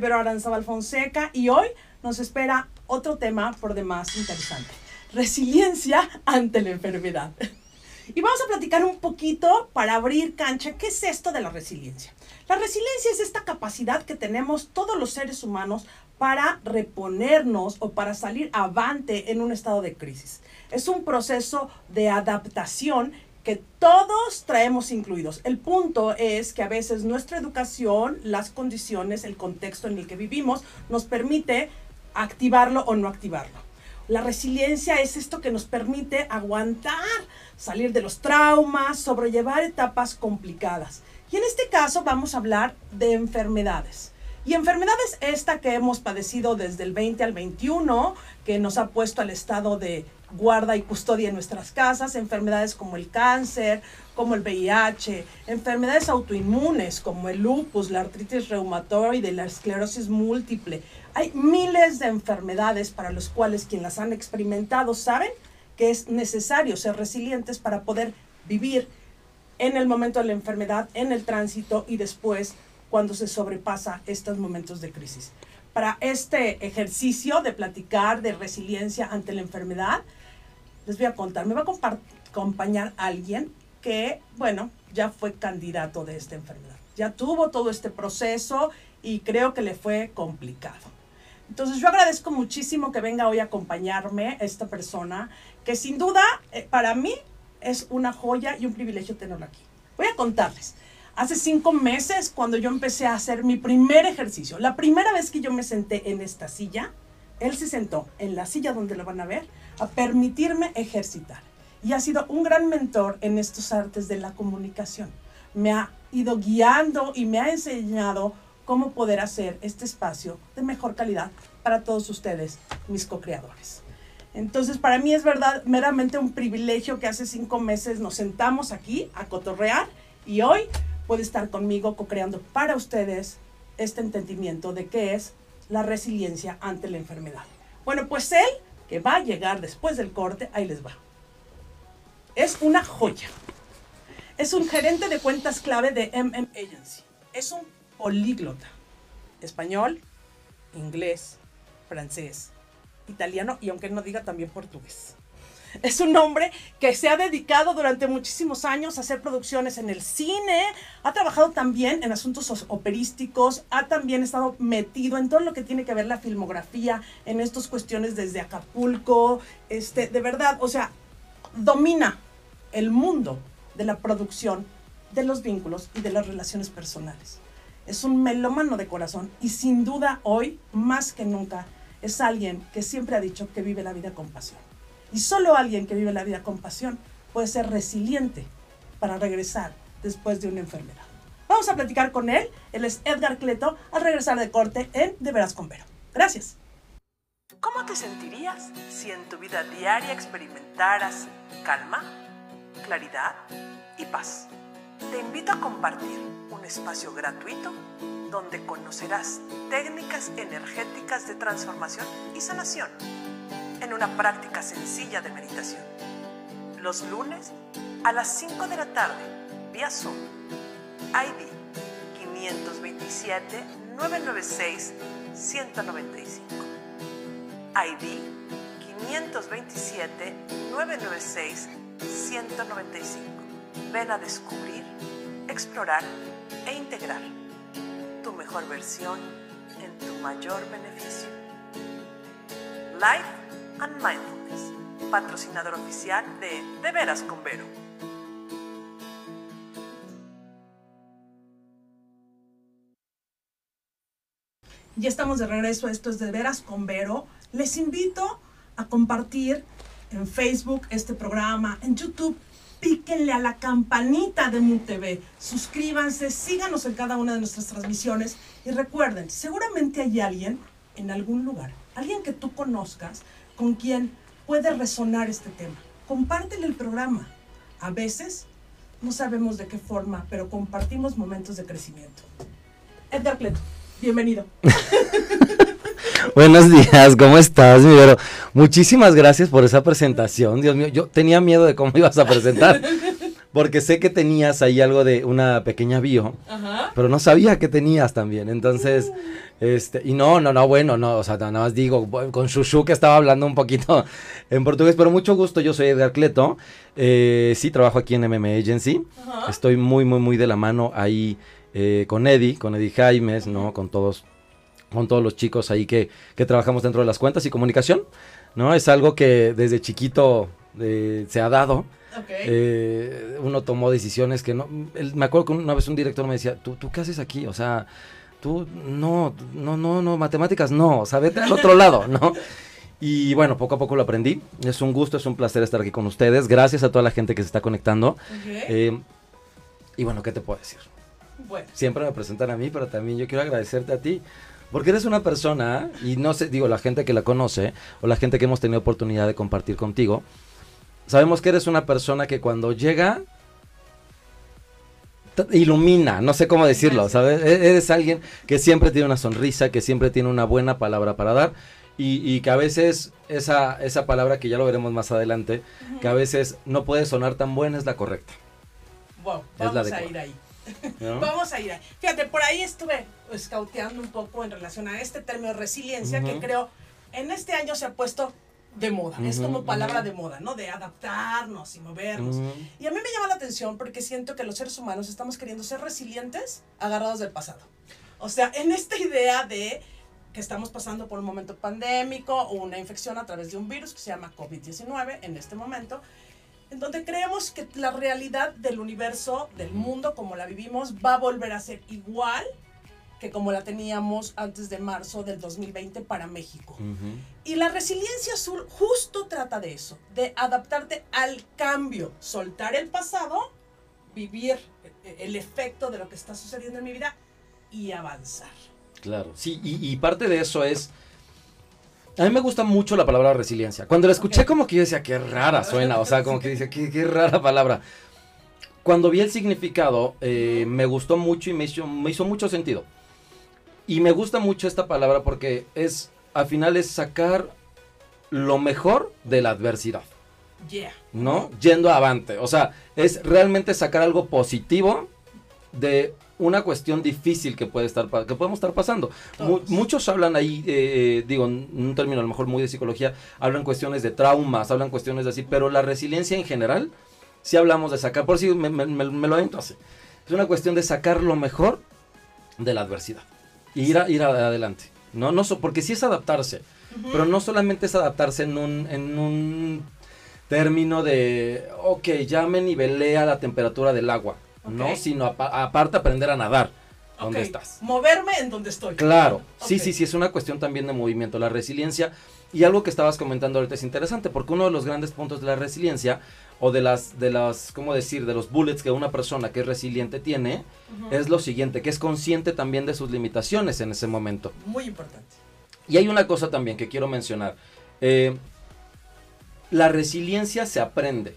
Vero Aranzabal Fonseca y hoy nos espera otro tema por demás interesante. Resiliencia ante la enfermedad. Y vamos a platicar un poquito para abrir cancha. ¿Qué es esto de la resiliencia? La resiliencia es esta capacidad que tenemos todos los seres humanos para reponernos o para salir avante en un estado de crisis. Es un proceso de adaptación que todos traemos incluidos. El punto es que a veces nuestra educación, las condiciones, el contexto en el que vivimos nos permite activarlo o no activarlo. La resiliencia es esto que nos permite aguantar, salir de los traumas, sobrellevar etapas complicadas. Y en este caso vamos a hablar de enfermedades. Y enfermedades esta que hemos padecido desde el 20 al 21, que nos ha puesto al estado de guarda y custodia en nuestras casas, enfermedades como el cáncer, como el VIH, enfermedades autoinmunes como el lupus, la artritis reumatoide, la esclerosis múltiple. Hay miles de enfermedades para las cuales quienes las han experimentado saben que es necesario ser resilientes para poder vivir en el momento de la enfermedad, en el tránsito y después cuando se sobrepasa estos momentos de crisis. Para este ejercicio de platicar de resiliencia ante la enfermedad, les voy a contar, me va a acompañar alguien que, bueno, ya fue candidato de esta enfermedad. Ya tuvo todo este proceso y creo que le fue complicado. Entonces yo agradezco muchísimo que venga hoy a acompañarme esta persona, que sin duda eh, para mí es una joya y un privilegio tenerla aquí. Voy a contarles. Hace cinco meses, cuando yo empecé a hacer mi primer ejercicio, la primera vez que yo me senté en esta silla, él se sentó en la silla donde lo van a ver a permitirme ejercitar. Y ha sido un gran mentor en estos artes de la comunicación. Me ha ido guiando y me ha enseñado cómo poder hacer este espacio de mejor calidad para todos ustedes, mis co-creadores. Entonces, para mí es verdad, meramente un privilegio que hace cinco meses nos sentamos aquí a cotorrear y hoy puede estar conmigo co-creando para ustedes este entendimiento de qué es la resiliencia ante la enfermedad. Bueno, pues él que va a llegar después del corte, ahí les va. Es una joya. Es un gerente de cuentas clave de MM Agency. Es un políglota. Español, inglés, francés, italiano y aunque no diga también portugués. Es un hombre que se ha dedicado durante muchísimos años a hacer producciones en el cine, ha trabajado también en asuntos operísticos, ha también estado metido en todo lo que tiene que ver la filmografía, en estas cuestiones desde Acapulco, este, de verdad, o sea, domina el mundo de la producción, de los vínculos y de las relaciones personales. Es un melómano de corazón y sin duda hoy, más que nunca, es alguien que siempre ha dicho que vive la vida con pasión. Y solo alguien que vive la vida con pasión puede ser resiliente para regresar después de una enfermedad. Vamos a platicar con él. Él es Edgar Cleto al regresar de corte en De Veras con Vero. Gracias. ¿Cómo te sentirías si en tu vida diaria experimentaras calma, claridad y paz? Te invito a compartir un espacio gratuito donde conocerás técnicas energéticas de transformación y sanación en una práctica sencilla de meditación. Los lunes a las 5 de la tarde, vía Zoom. ID 527-996-195. ID 527-996-195. Ven a descubrir, explorar e integrar tu mejor versión en tu mayor beneficio. Life and Mindfulness, patrocinador oficial de De Veras con Vero. Ya estamos de regreso, esto es De Veras con Vero. Les invito a compartir en Facebook este programa, en YouTube. Píquenle a la campanita de MUTV, suscríbanse, síganos en cada una de nuestras transmisiones y recuerden, seguramente hay alguien en algún lugar, alguien que tú conozcas con quien puede resonar este tema. Compártele el programa. A veces no sabemos de qué forma, pero compartimos momentos de crecimiento. Edgar Cleto, bienvenido. Buenos días, ¿cómo estás, mi Muchísimas gracias por esa presentación. Dios mío, yo tenía miedo de cómo ibas a presentar. porque sé que tenías ahí algo de una pequeña bio, pero no sabía que tenías también. Entonces, este, y no, no, no, bueno, no, o sea, nada más digo, con Shushu que estaba hablando un poquito en portugués, pero mucho gusto, yo soy Edgar Cleto, eh, sí, trabajo aquí en MM Agency, estoy muy, muy, muy de la mano ahí eh, con Eddie, con Eddie Jaimes, ¿no? Con todos, con todos los chicos ahí que, que trabajamos dentro de las cuentas y comunicación, ¿no? Es algo que desde chiquito eh, se ha dado. Eh, uno tomó decisiones que no. me acuerdo que una vez un director me decía, ¿tú, ¿tú qué haces aquí? O sea, tú no, no, no, no, matemáticas no, o sea, vete al otro lado, ¿no? Y bueno, poco a poco lo aprendí. Es un gusto, es un placer estar aquí con ustedes. Gracias a toda la gente que se está conectando. Eh, y bueno, ¿qué te puedo decir? Bueno. Siempre me presentan a mí, pero también yo quiero agradecerte a ti. Porque eres una persona, y no sé, digo, la gente que la conoce, o la gente que hemos tenido oportunidad de compartir contigo, Sabemos que eres una persona que cuando llega ilumina, no sé cómo decirlo, ¿sabes? E-, eres alguien que siempre tiene una sonrisa, que siempre tiene una buena palabra para dar y, que a veces esa, esa palabra que ya lo veremos más adelante, que a veces no puede sonar tan buena es la correcta. Wow, vamos a ir ahí. Vamos a ir ahí. Fíjate, por ahí estuve escauteando un poco en relación a este término resiliencia que creo en este año se ha puesto de moda, es como palabra de moda, ¿no? De adaptarnos y movernos. Y a mí me llama la atención porque siento que los seres humanos estamos queriendo ser resilientes agarrados del pasado. O sea, en esta idea de que estamos pasando por un momento pandémico o una infección a través de un virus que se llama COVID-19 en este momento, en donde creemos que la realidad del universo, del mundo como la vivimos, va a volver a ser igual que como la teníamos antes de marzo del 2020 para México. Y la resiliencia azul justo trata de eso, de adaptarte al cambio, soltar el pasado, vivir el efecto de lo que está sucediendo en mi vida y avanzar. Claro, sí, y, parte de eso es... A mí me gusta mucho la palabra resiliencia. Cuando la escuché como que yo decía, qué rara suena, o sea, como que dice, qué, qué rara palabra. Cuando vi el significado, eh, me gustó mucho y me hizo, me hizo mucho sentido. Y me gusta mucho esta palabra porque es, al final es sacar lo mejor de la adversidad. Yeah. ¿No? Yendo avante. O sea, es realmente sacar algo positivo de una cuestión difícil que puede estar que podemos estar pasando. muchos hablan ahí, eh, digo, en un término a lo mejor muy de psicología, hablan cuestiones de traumas, hablan cuestiones de así, pero la resiliencia en general, si hablamos de sacar, por si me, me, me, lo entro así, es una cuestión de sacar lo mejor de la adversidad y ir, ir adelante. No, no porque sí es adaptarse, pero no solamente es adaptarse en un, en un término de, ok, ya me nivelé a la temperatura del agua, no, sino aparte aprender a nadar. ¿Dónde estás? Moverme en donde estoy. Claro, sí, sí, sí, es una cuestión también de movimiento. La resiliencia, y algo que estabas comentando ahorita es interesante, porque uno de los grandes puntos de la resiliencia o de las, de las, ¿cómo decir? De los bullets que una persona que es resiliente tiene, es lo siguiente, que es consciente también de sus limitaciones en ese momento. Muy importante. Y hay una cosa también que quiero mencionar. Eh, la resiliencia se aprende.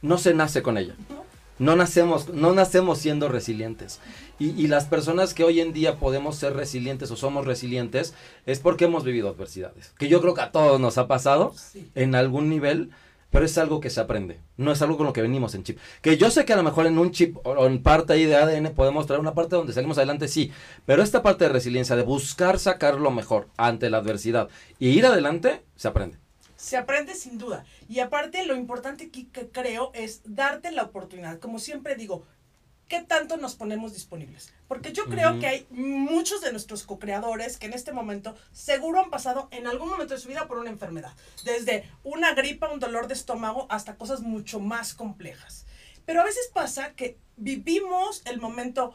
No se nace con ella. No nacemos, no nacemos siendo resilientes. Y, las personas que hoy en día podemos ser resilientes o somos resilientes es porque hemos vivido adversidades. Que yo creo que a todos nos ha pasado en algún nivel pero es algo que se aprende, no es algo con lo que venimos en chip. Que yo sé que a lo mejor en un chip o en parte ahí de ADN podemos traer una parte donde salimos adelante, sí, pero esta parte de resiliencia, de buscar sacar lo mejor ante la adversidad y ir adelante, se aprende. Se aprende sin duda. Y aparte lo importante aquí que creo es darte la oportunidad. Como siempre digo, ¿qué tanto nos ponemos disponibles? Porque yo creo que hay muchos de nuestros co-creadores que en este momento seguro han pasado en algún momento de su vida por una enfermedad. Desde una gripa, un dolor de estómago, hasta cosas mucho más complejas. Pero a veces pasa que vivimos el momento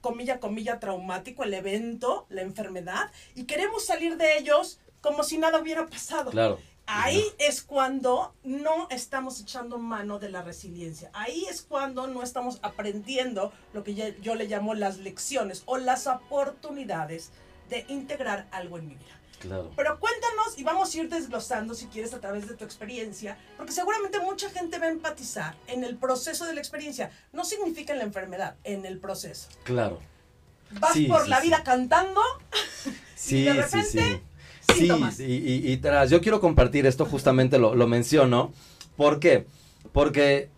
comilla, comilla, traumático, el evento, la enfermedad, y queremos salir de ellos como si nada hubiera pasado. Claro. Ahí es cuando no estamos echando mano de la resiliencia. Ahí es cuando no estamos aprendiendo lo que yo, le llamo las lecciones o las oportunidades de integrar algo en mi vida. Claro. Pero cuéntanos y vamos a ir desglosando si quieres a través de tu experiencia, porque seguramente mucha gente va a empatizar en el proceso de la experiencia. No significa en la enfermedad, en el proceso. Claro. Vas por la vida cantando sí, y de repente Sí, y, y, tras, yo quiero compartir esto, justamente lo, lo menciono. ¿Por qué? Porque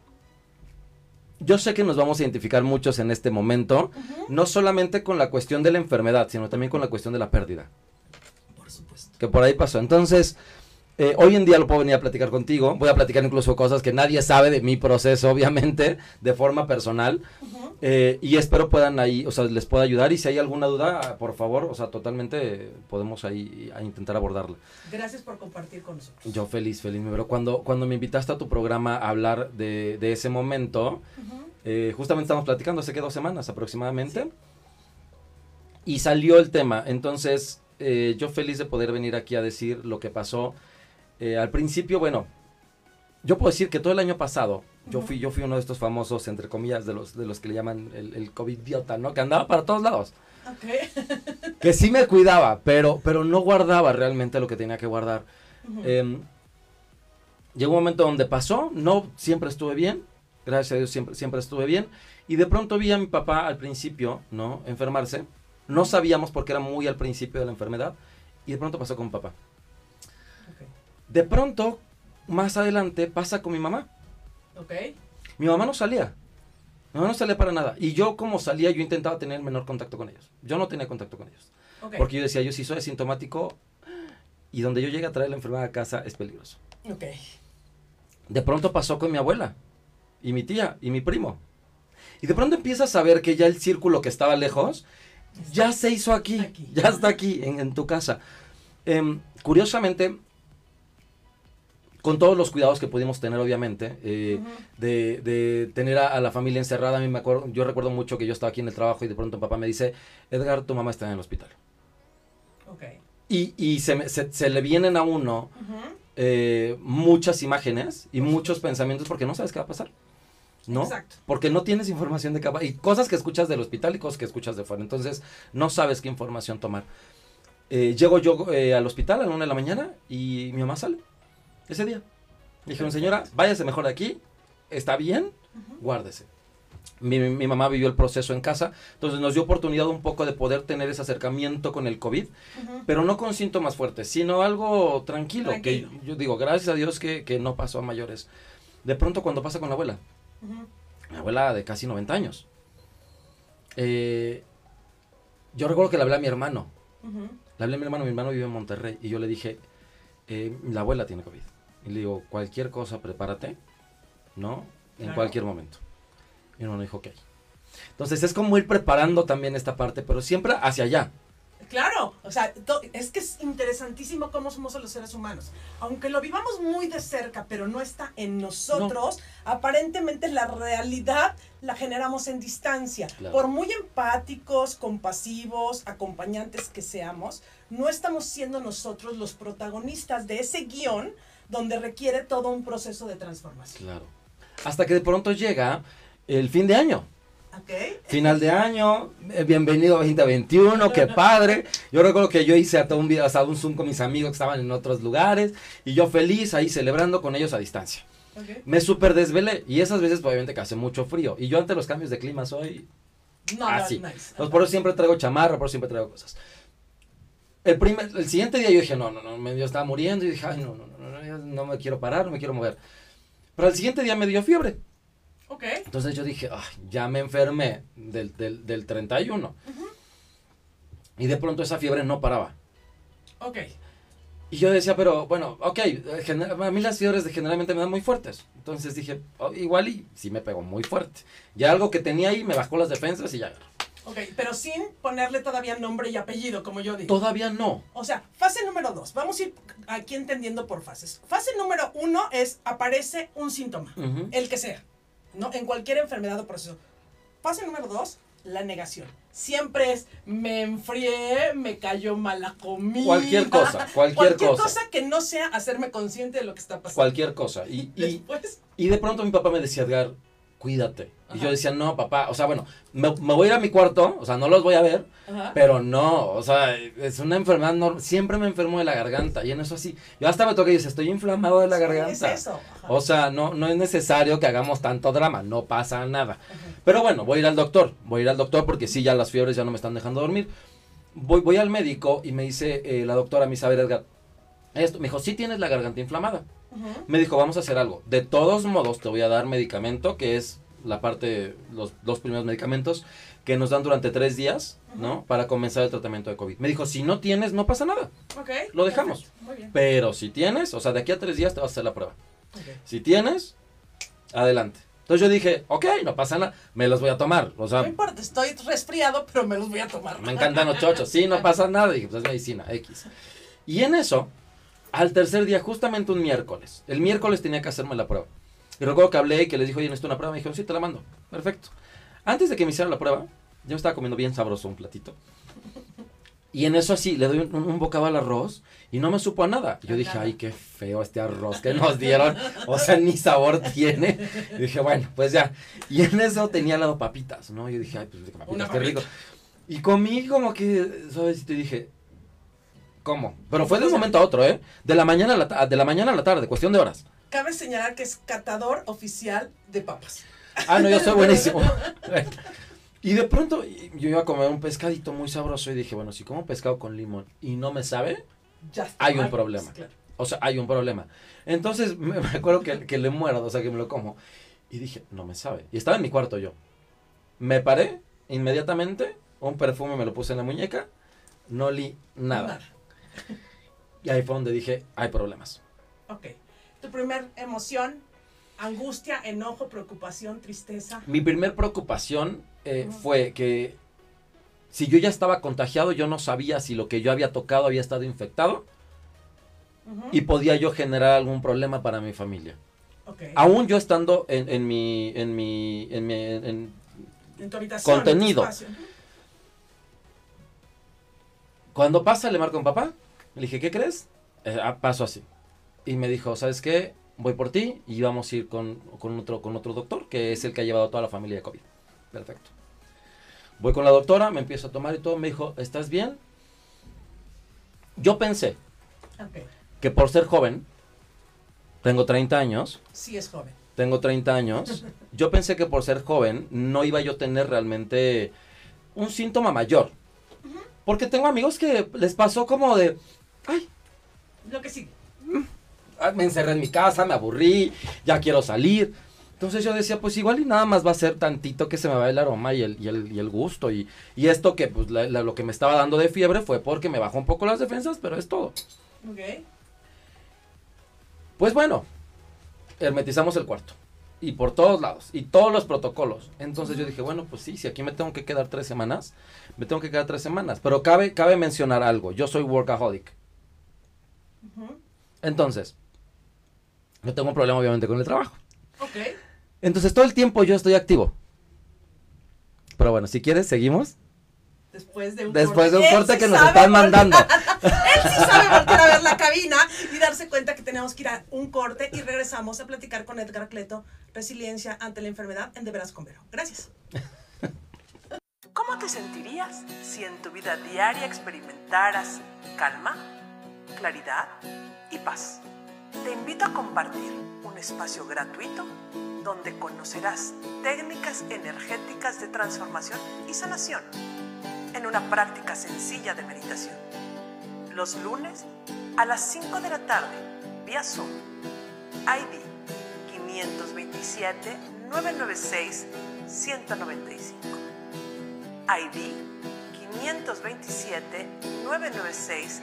yo sé que nos vamos a identificar muchos en este momento, no solamente con la cuestión de la enfermedad, sino también con la cuestión de la pérdida. Por supuesto. Que por ahí pasó. Entonces, eh, hoy en día lo puedo venir a platicar contigo. Voy a platicar incluso cosas que nadie sabe de mi proceso, obviamente, de forma personal. Eh, y espero puedan ahí, o sea, les pueda ayudar. Y si hay alguna duda, por favor, o sea, totalmente podemos ahí a intentar abordarla. Gracias por compartir con nosotros. Yo feliz, feliz. Pero cuando, cuando me invitaste a tu programa a hablar de, de ese momento, eh, justamente estamos platicando hace que dos semanas aproximadamente. Y salió el tema. Entonces, yo feliz de poder venir aquí a decir lo que pasó eh, al principio, bueno, yo puedo decir que todo el año pasado, yo fui, yo fui uno de estos famosos, entre comillas, de los, de los que le llaman el, el COVID-idiota, ¿no? Que andaba para todos lados. que sí me cuidaba, pero, pero no guardaba realmente lo que tenía que guardar. Em, llegó un momento donde pasó, no siempre estuve bien, gracias a Dios siempre, siempre estuve bien, y de pronto vi a mi papá al principio, ¿no? Enfermarse. No sabíamos porque era muy al principio de la enfermedad, y de pronto pasó con papá. De pronto, más adelante, pasa con mi mamá. Ok. Mi mamá no salía. Mi mamá no salía para nada. Y yo, como salía, yo intentaba tener menor contacto con ellos. Yo no tenía contacto con ellos. Porque yo decía, yo si soy asintomático y donde yo llegue a traer la enfermedad a casa es peligroso. Ok. De pronto pasó con mi abuela y mi tía y mi primo. Y de pronto empiezas a ver que ya el círculo que estaba lejos ya se hizo aquí, ya está aquí, en, tu casa. Em, curiosamente, con todos los cuidados que pudimos tener, obviamente, eh, de, tener a, la familia encerrada. A mí me acuerdo, yo recuerdo mucho que yo estaba aquí en el trabajo y de pronto mi papá me dice, Edgar, tu mamá está en el hospital. Okay. Y, y se, se, le vienen a uno eh, muchas imágenes y muchos pensamientos porque no sabes qué va a pasar. ¿no? Exacto. Porque no tienes información de capa y cosas que escuchas del hospital y cosas que escuchas de fuera. Entonces, no sabes qué información tomar. Eh, llego yo al hospital a la una de la mañana y mi mamá sale ese día. dijeron, señora, váyase mejor de aquí, está bien, guárdese. Mi, mamá vivió el proceso en casa, entonces nos dio oportunidad un poco de poder tener ese acercamiento con el COVID, pero no con síntomas fuertes, sino algo tranquilo, que yo digo, gracias a Dios que, no pasó a mayores. De pronto cuando pasa con la abuela, mi abuela de casi 90 años, eh, yo recuerdo que le hablé a mi hermano, le hablé a mi hermano, mi hermano vive en Monterrey, y yo le dije, eh, la abuela tiene COVID. Y le digo, cualquier cosa, prepárate, ¿no? En cualquier momento. Y uno me dijo, ok. Entonces es como ir preparando también esta parte, pero siempre hacia allá. Claro, o sea, es que es interesantísimo cómo somos los seres humanos. Aunque lo vivamos muy de cerca, pero no está en nosotros, aparentemente la realidad la generamos en distancia. Por muy empáticos, compasivos, acompañantes que seamos, no estamos siendo nosotros los protagonistas de ese guion donde requiere todo un proceso de transformación. Claro. Hasta que de pronto llega el fin de año. Okay. Final de año, eh, bienvenido a 2021, qué padre. Yo recuerdo que yo hice hasta un, hasta un Zoom con mis amigos que estaban en otros lugares y yo feliz ahí celebrando con ellos a distancia. Me super desvelé y esas veces pues, obviamente que hace mucho frío y yo ante los cambios de clima soy no, así. Nice. por eso siempre traigo chamarra, por eso siempre traigo cosas. El, primer, el siguiente día yo dije, no, no, no, me, yo estaba muriendo y dije, ay, no, no, no, no, no me quiero parar, no me quiero mover. Pero el siguiente día me dio fiebre. Ok. Entonces yo dije, ay, ya me enfermé del, del, del 31. Y de pronto esa fiebre no paraba. Ok. Y yo decía, pero bueno, ok, a mí las fiebres generalmente me dan muy fuertes. Entonces dije, oh, igual y sí me pegó muy fuerte. Ya algo que tenía ahí me bajó las defensas y ya. Ok, pero sin ponerle todavía nombre y apellido, como yo digo. Todavía no. O sea, fase número dos. Vamos a ir aquí entendiendo por fases. Fase número uno es aparece un síntoma, el que sea, ¿no? En cualquier enfermedad o proceso. Fase número dos, la negación. Siempre es, me enfrié, me cayó mala comida. Cualquier cosa, cualquier, cualquier cosa. que no sea hacerme consciente de lo que está pasando. Cualquier cosa. Y, Después, y de pronto mi papá me decía, Edgar, cuídate. Y yo decía, no, papá, o sea, bueno, me, voy a ir a mi cuarto, o sea, no los voy a ver, pero no, o sea, es una enfermedad, no, siempre me enfermo de la garganta, y en eso así, yo hasta me toqué y dice, estoy inflamado de la garganta. Es eso. O sea, no, no es necesario que hagamos tanto drama, no pasa nada. Pero bueno, voy a ir al doctor, voy a ir al doctor porque sí, ya las fiebres ya no me están dejando dormir. Voy, voy al médico y me dice eh, la doctora, mi saber Edgar, esto, me dijo, sí tienes la garganta inflamada. Me dijo, vamos a hacer algo. De todos modos, te voy a dar medicamento que es la parte, los dos primeros medicamentos que nos dan durante tres días, ¿no? Para comenzar el tratamiento de COVID. Me dijo, si no tienes, no pasa nada. Ok. Lo dejamos. Muy bien. Pero si tienes, o sea, de aquí a tres días te vas a hacer la prueba. Si tienes, adelante. Entonces yo dije, ok, no pasa nada, me los voy a tomar. O sea, No importa, estoy resfriado, pero me los voy a tomar. me encantan los chochos. Sí, no pasa nada. dije, pues es medicina, X. Y en eso, al tercer día, justamente un miércoles, el miércoles tenía que hacerme la prueba. Y recuerdo que hablé y que les dijo, oye, necesito una prueba. Me dijeron, sí, te la mando. Perfecto. Antes de que me hicieran la prueba, yo me estaba comiendo bien sabroso un platito. Y en eso así, le doy un, un bocado al arroz y no me supo a nada. Y yo dije, ay, qué feo este arroz que nos dieron. O sea, ni sabor tiene. Y dije, bueno, pues ya. Y en eso tenía al lado papitas, ¿no? Yo dije, ay, pues papitas, qué rico. Y comí como que, ¿sabes? Y te dije, ¿cómo? Pero fue de un momento a otro, ¿eh? De la mañana a la, de la, mañana a la tarde, cuestión de horas. Cabe señalar que es catador oficial de papas. Ah, no, yo soy buenísimo. y de pronto yo iba a comer un pescadito muy sabroso y dije, bueno, si como pescado con limón y no me sabe, Ya está. Hay un problema. claro. o sea, hay un problema. Entonces me, me acuerdo que, que le muerdo, o sea, que me lo como. Y dije, no me sabe. Y estaba en mi cuarto yo. Me paré inmediatamente, un perfume me lo puse en la muñeca, no olí nada. Y ahí fue donde dije, hay problemas. Ok. Tu primer emoción, angustia, enojo, preocupación, tristeza. Mi primer preocupación eh, fue que si yo ya estaba contagiado, yo no sabía si lo que yo había tocado había estado infectado y podía yo generar algún problema para mi familia. Aún yo estando en, en mi, en mi, en mi, en- En tu habitación. en tu contenido. cuando pasa le marco a un papá, le dije, ¿qué crees? Eh, ah, paso así. Y me dijo, ¿sabes qué? Voy por ti y vamos a ir con, con otro, con otro doctor, que es el que ha llevado a toda la familia de COVID. Perfecto. Voy con la doctora, me empiezo a tomar y todo, me dijo, ¿estás bien? Yo pensé que por ser joven, tengo 30 años, Sí es joven. tengo 30 años, yo pensé que por ser joven no iba yo a tener realmente un síntoma mayor. Porque tengo amigos que les pasó como de, ay, Lo que sí. ah, me encerré en mi casa, me aburrí, ya quiero salir. Entonces yo decía, pues igual y nada más va a ser tantito que se me va el aroma y el, y el, y el gusto. Y, y esto que pues la- la- lo que me estaba dando de fiebre fue porque me bajó un poco las defensas, pero es todo. Ok. Pues bueno, hermetizamos el cuarto. Y por todos lados. Y todos los protocolos. Entonces yo dije, bueno, pues sí, si aquí me tengo que quedar tres semanas, me tengo que quedar tres semanas. Pero cabe, cabe mencionar algo. Yo soy workaholic. Entonces, no tengo un problema obviamente con el trabajo. Ok. Entonces todo el tiempo yo estoy activo. Pero bueno, si quieres, seguimos. Después de un Después de un corte que nos están voltear- mandando. Él sí sabe voltear a ver la cabina y darse cuenta que tenemos que ir a un corte y regresamos a platicar con Edgar Cleto, resiliencia ante la enfermedad en De Veras con Vero. Gracias. ¿Cómo te sentirías si en tu vida diaria experimentaras calma, claridad y paz? Te invito a compartir un espacio gratuito donde conocerás técnicas energéticas de transformación y sanación en una práctica sencilla de meditación. Los lunes a las 5 de la tarde, vía Zoom, ID 527 996 195. ID 527 996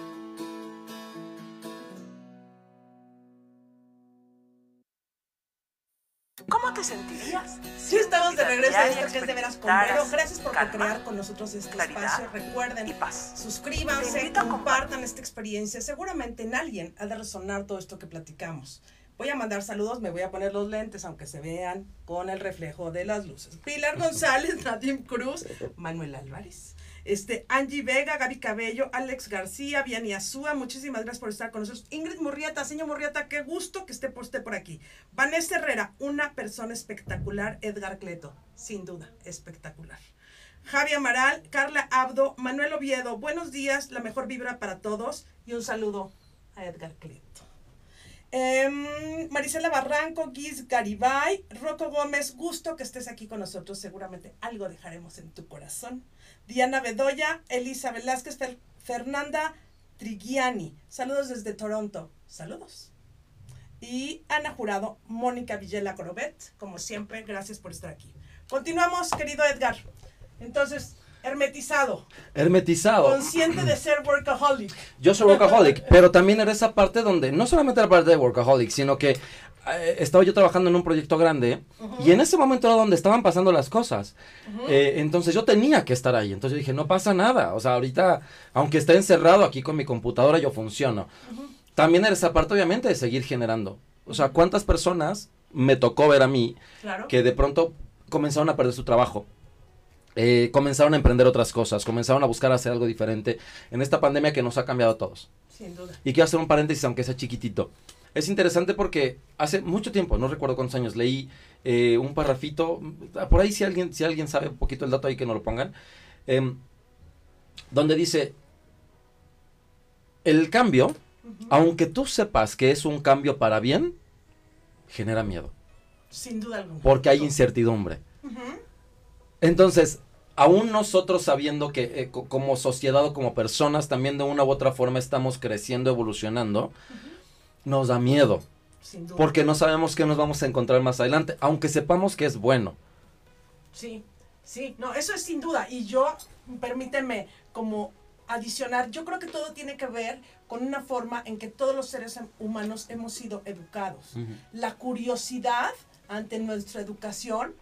Sí, estamos de regreso a esto que es De Veras con Vero. Gracias por co-crear con nosotros este claridad espacio. Recuerden, y paz. Te suscríbanse, compartan esta experiencia. Seguramente en alguien ha de resonar todo esto que platicamos. Voy a mandar saludos, me voy a poner los lentes, aunque se vean con el reflejo de las luces. Pilar González, Nadim Cruz, Manuel Álvarez, este, Angie Vega, Gaby Cabello, Alex García, Vianney Azúa, muchísimas gracias por estar con nosotros. Ingrid Murrieta, señor Murrieta, qué gusto que esté por, esté por aquí. Vanessa Herrera, una persona espectacular. Edgar Cleto, sin duda, espectacular. Javi Amaral, Carla Abdo, Manuel Oviedo, buenos días, la mejor vibra para todos y un saludo a Edgar Cleto. Em, Marisela Barranco, Giz Garibay, Rocco Gómez, gusto que estés aquí con nosotros. Seguramente algo dejaremos en tu corazón. Diana Bedoya, Elisa Velázquez, Fernanda Trigiani. Saludos desde Toronto. Saludos. Y Ana Jurado, Mónica Villela Corobet, como siempre, gracias por estar aquí. Continuamos, querido Edgar. Entonces, hermetizado. Hermetizado. Consciente de ser workaholic. Yo soy workaholic, pero también era esa parte donde, no solamente la parte de workaholic, sino que estaba yo trabajando en un proyecto grande y en ese momento era donde estaban pasando las cosas. Eh, entonces yo tenía que estar ahí. Entonces yo dije, no pasa nada. O sea, ahorita, aunque esté encerrado aquí con mi computadora, yo funciono. También era esa parte, obviamente, de seguir generando. O sea, ¿cuántas personas me tocó ver a mí que de pronto comenzaron a perder su trabajo? Eh, comenzaron a emprender otras cosas, comenzaron a buscar hacer algo diferente en esta pandemia que nos ha cambiado a todos. Sin duda. Y quiero hacer un paréntesis, aunque sea chiquitito. Es interesante porque hace mucho tiempo, no recuerdo cuántos años, leí eh, un parrafito, por ahí si alguien, si alguien sabe un poquito el dato ahí que no lo pongan, em, donde dice, el cambio, aunque tú sepas que es un cambio para bien, genera miedo. Sin duda alguna. Porque hay incertidumbre. Entonces, aún nosotros sabiendo que eh, como sociedad o como personas también de una u otra forma estamos creciendo, evolucionando, nos da miedo. Porque no sabemos qué nos vamos a encontrar más adelante, aunque sepamos que es bueno. Sí, sí, no, eso es sin duda. Y yo, permíteme como adicionar, yo creo que todo tiene que ver con una forma en que todos los seres humanos hemos sido educados. La curiosidad ante nuestra educación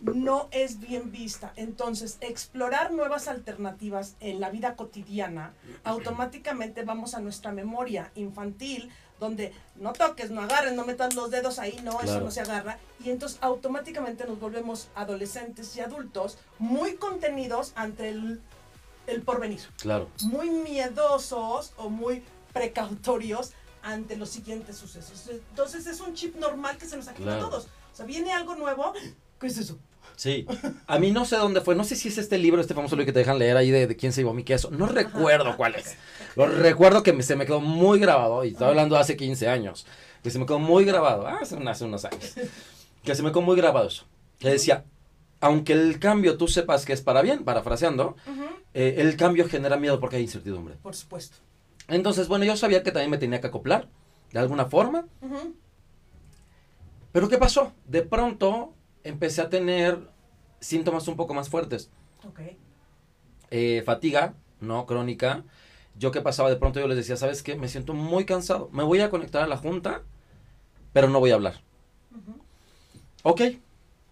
no es bien vista. Entonces, explorar nuevas alternativas en la vida cotidiana, automáticamente vamos a nuestra memoria infantil, donde no toques, no agarres, no metas los dedos ahí, no, eso no se agarra. Y entonces automáticamente nos volvemos adolescentes y adultos muy contenidos ante el, porvenir. Claro. Muy miedosos o muy precautorios ante los siguientes sucesos. Entonces es un chip normal que se nos activa a todos. O sea, viene algo nuevo, ¿qué es eso? Sí. A mí no sé dónde fue. No sé si es este libro, este famoso libro que te dejan leer ahí de, quién se llevó mi queso. No recuerdo cuál es. Lo recuerdo que se me quedó muy grabado. Y estoy hablando hace 15 años. Que se me quedó muy grabado. Ah, hace, hace unos años. Que se me quedó muy grabado eso. Que decía, aunque el cambio tú sepas que es para bien, parafraseando, eh, el cambio genera miedo porque hay incertidumbre. Por supuesto. Entonces, bueno, yo sabía que también me tenía que acoplar de alguna forma. Pero ¿qué pasó? De pronto empecé a tener síntomas un poco más fuertes. Eh, fatiga, no crónica. Yo que pasaba de pronto, yo les decía, ¿sabes qué? Me siento muy cansado. Me voy a conectar a la junta, pero no voy a hablar. Ok.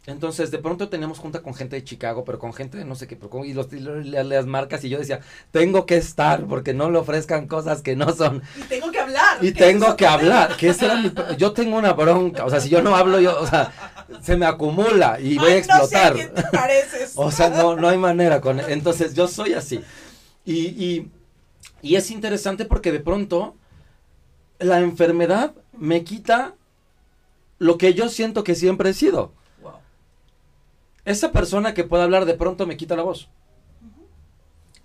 Entonces, de pronto teníamos junta con gente de Chicago, pero con gente de no sé qué, pero con, y los, las marcas, y yo decía, tengo que estar, porque no le ofrezcan cosas que no son. Y tengo que hablar. Y tengo que hablar, que ese era mi, yo tengo una bronca, o sea, si yo no hablo, yo, o sea, se me acumula y voy a explotar. No sé te pareces. o sea, no, no hay manera con, entonces yo soy así. Y, y, y es interesante porque de pronto la enfermedad me quita lo que yo siento que siempre he sido. Esa persona que puede hablar de pronto me quita la voz.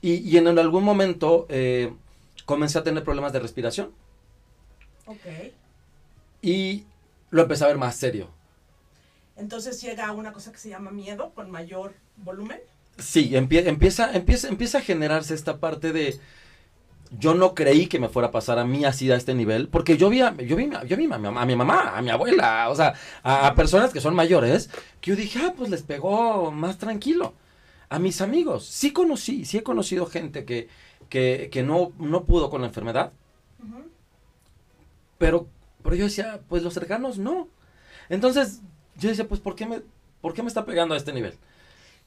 y, y, en algún momento eh, comencé a tener problemas de respiración. Ok. Y lo empecé a ver más serio. Entonces llega una cosa que se llama miedo con mayor volumen. Sí, empieza, empieza, empieza a generarse esta parte de yo no creí que me fuera a pasar a mí así a este nivel, porque yo vi a, yo vi, yo vi a, mi, a mi mamá, a mi abuela, o sea, a, personas que son mayores, que yo dije, ah, pues les pegó más tranquilo. A mis amigos, sí conocí, sí he conocido gente que, que, que no, no pudo con la enfermedad, pero, pero yo decía, pues los cercanos no. Entonces, yo decía, pues, ¿por qué me, por qué me está pegando a este nivel?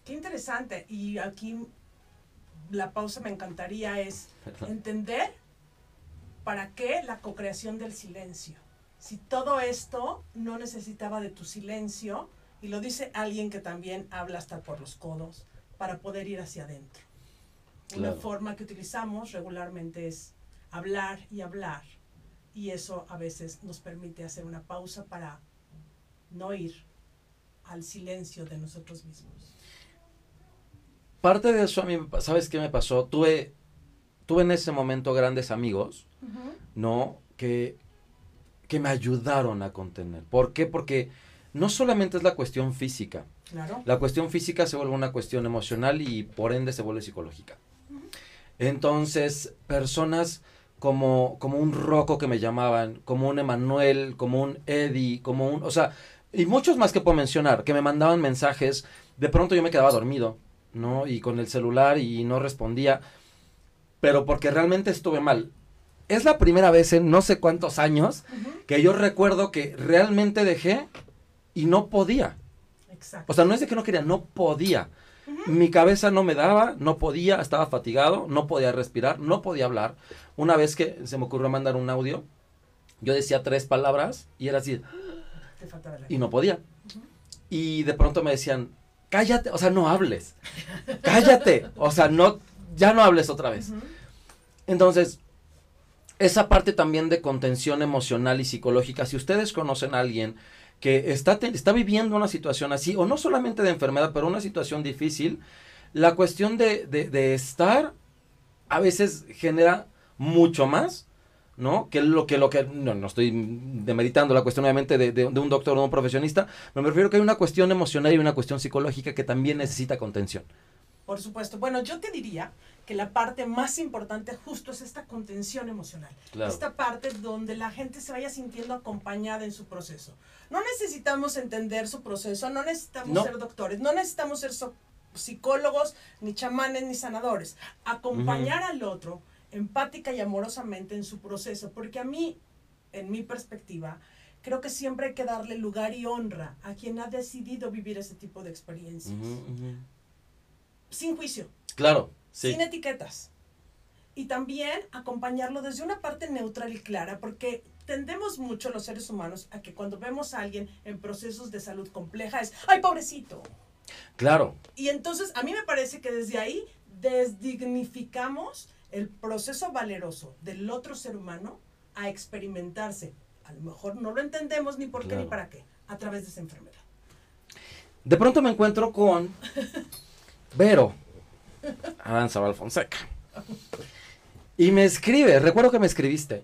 Qué interesante. Y aquí la pausa me encantaría es entender para qué la co-creación del silencio. Si todo esto no necesitaba de tu silencio, y lo dice alguien que también habla hasta por los codos, para poder ir hacia adentro. Una forma que utilizamos regularmente es hablar y hablar, y eso a veces nos permite hacer una pausa para no ir al silencio de nosotros mismos parte de eso a mí, ¿sabes qué me pasó? Tuve, tuve en ese momento grandes amigos, ¿no? Que que me ayudaron a contener. ¿Por qué? Porque no solamente es la cuestión física. Claro. La cuestión física se vuelve una cuestión emocional y por ende se vuelve psicológica. Entonces, personas como, como un Rocco que me llamaban, como un Emanuel, como un Eddie, como un, o sea, y muchos más que puedo mencionar, que me mandaban mensajes, de pronto yo me quedaba dormido, ¿no? Y con el celular y no respondía, pero porque realmente estuve mal. Es la primera vez en no sé cuántos años que yo recuerdo que realmente dejé y no podía. Exacto. O sea, no es de que no quería, no podía. Mi cabeza no me daba, no podía, estaba fatigado, no podía respirar, no podía hablar. Una vez que se me ocurrió mandar un audio, yo decía tres palabras y era así, Te faltaba el y no podía. Y de pronto me decían, cállate, o sea, no hables, cállate, o sea, no, ya no hables otra vez. Entonces, esa parte también de contención emocional y psicológica, si ustedes conocen a alguien que está, está viviendo una situación así, o no solamente de enfermedad, pero una situación difícil, la cuestión de, de- de estar a veces genera mucho más, ¿no? Que lo que, lo que no, no estoy demeritando la cuestión obviamente de, de- de un doctor o un profesionista, pero me refiero que hay una cuestión emocional y una cuestión psicológica que también necesita contención. Por supuesto. Bueno, yo te diría que la parte más importante justo es esta contención emocional. Claro. Esta parte donde la gente se vaya sintiendo acompañada en su proceso. No necesitamos entender su proceso, no necesitamos No. ser doctores, no necesitamos ser so- psicólogos, ni chamanes, ni sanadores. Acompañar al otro empática y amorosamente en su proceso, porque a mí, en mi perspectiva, creo que siempre hay que darle lugar y honra a quien ha decidido vivir ese tipo de experiencias. Sin juicio, Claro, sí. sin etiquetas. Y también acompañarlo desde una parte neutral y clara, porque tendemos mucho los seres humanos a que cuando vemos a alguien en procesos de salud compleja es, ay, pobrecito. Claro. Y entonces a mí me parece que desde ahí desdignificamos el proceso valeroso del otro ser humano a experimentarse. A lo mejor no lo entendemos ni por qué Claro. ni para qué, a través de esa enfermedad. De pronto me encuentro con Vero Aranzabal Fonseca. Y me escribe, recuerdo que me escribiste.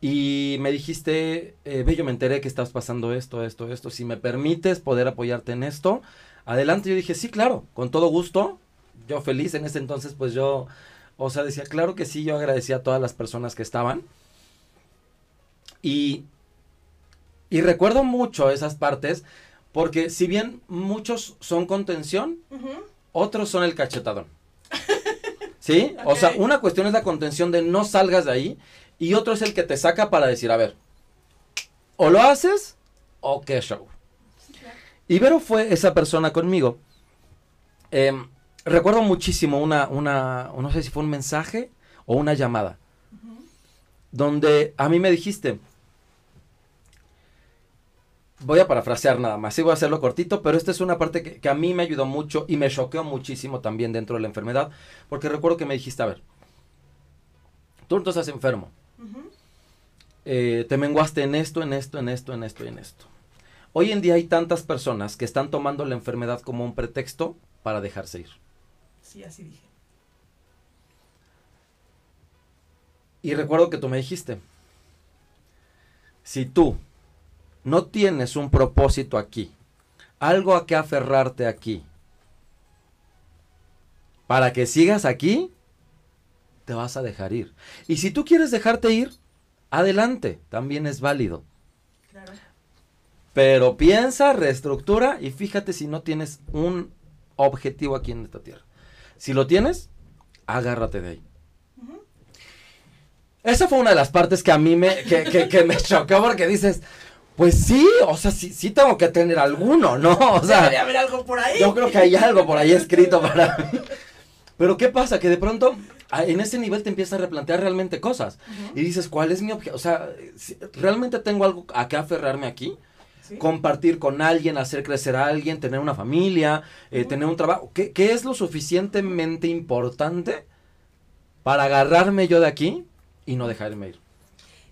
Y me dijiste, eh, Bello, me enteré que estás pasando esto, esto, esto. Si me permites poder apoyarte en esto, adelante. Yo dije, sí, claro, con todo gusto. Yo feliz en ese entonces, pues yo, o sea, decía, claro que sí, yo agradecía a todas las personas que estaban. Y, y recuerdo mucho esas partes, porque si bien muchos son contención, otros son el cachetadón. ¿Sí? O sea, una cuestión es la contención de no salgas de ahí y otro es el que te saca para decir, a ver, o lo haces o qué show. Ibero fue esa persona conmigo. Em, recuerdo muchísimo una, una, no sé si fue un mensaje o una llamada, donde a mí me dijiste, voy a parafrasear nada más, sí voy a hacerlo cortito, pero esta es una parte que, que a mí me ayudó mucho y me choqueó muchísimo también dentro de la enfermedad, porque recuerdo que me dijiste, a ver, tú no estás enfermo, eh, te menguaste en esto, en esto, en esto, en esto y en esto. Hoy en día hay tantas personas que están tomando la enfermedad como un pretexto para dejarse ir. Sí, así dije. Y recuerdo que tú me dijiste, si tú no tienes un propósito aquí, algo a que aferrarte aquí, para que sigas aquí, te vas a dejar ir. Y si tú quieres dejarte ir, adelante, también es válido. Claro. Pero piensa, reestructura y fíjate si no tienes un objetivo aquí en esta tierra. Si lo tienes, agárrate de ahí. Esa fue una de las partes que a mí me, que, que- que me chocó porque dices, pues sí, o sea, sí, sí tengo que tener alguno, ¿no? O sea, haber algo por ahí. yo creo que hay algo por ahí escrito para mí. Pero ¿qué pasa? Que de pronto en ese nivel te empiezas a replantear realmente cosas. Y dices, ¿cuál es mi objetivo? O sea, ¿realmente tengo algo a qué aferrarme aquí? Sí. compartir con alguien, hacer crecer a alguien, tener una familia, eh, tener un trabajo. ¿Qué, qué es lo suficientemente importante para agarrarme yo de aquí y no dejarme ir?